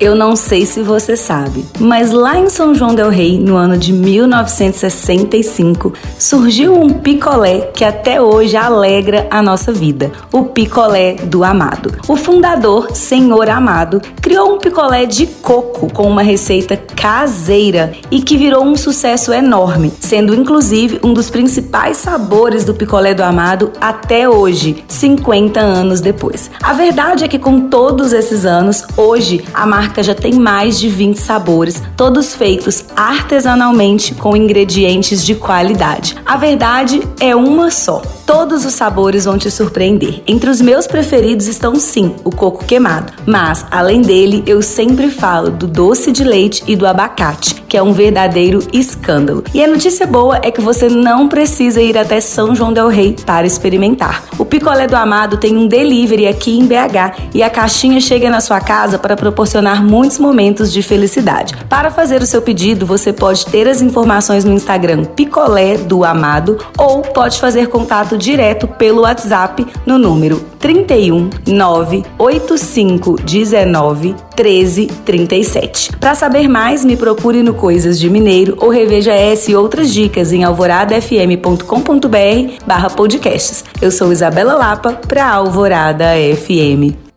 Eu não sei se você sabe, mas lá em São João del Rei, no ano de 1965, surgiu um picolé que até hoje alegra a nossa vida, o picolé do Amado. O fundador, Senhor Amado, criou um picolé de coco com uma receita caseira e que virou um sucesso enorme, sendo inclusive um dos principais sabores do picolé do Amado até hoje, 50 anos depois. A verdade é que com todos esses anos, hoje a marca marca já tem mais de 20 sabores, todos feitos artesanalmente com ingredientes de qualidade. A verdade é uma só. Todos os sabores vão te surpreender. Entre os meus preferidos estão sim o coco queimado, mas além dele, eu sempre falo do doce de leite e do abacate, que é um verdadeiro escândalo. E a notícia boa é que você não precisa ir até São João del Rei para experimentar. O picolé do Amado tem um delivery aqui em BH e a caixinha chega na sua casa para proporcionar muitos momentos de felicidade. Para fazer o seu pedido, você pode ter as informações no Instagram Picolé do Amado ou pode fazer contato direto pelo WhatsApp no número 31 985 19 13 37. Para saber mais, me procure no Coisas de Mineiro ou reveja essa e outras dicas em alvoradafm.com.br barra podcasts. Eu sou Isabela Lapa para Alvorada FM.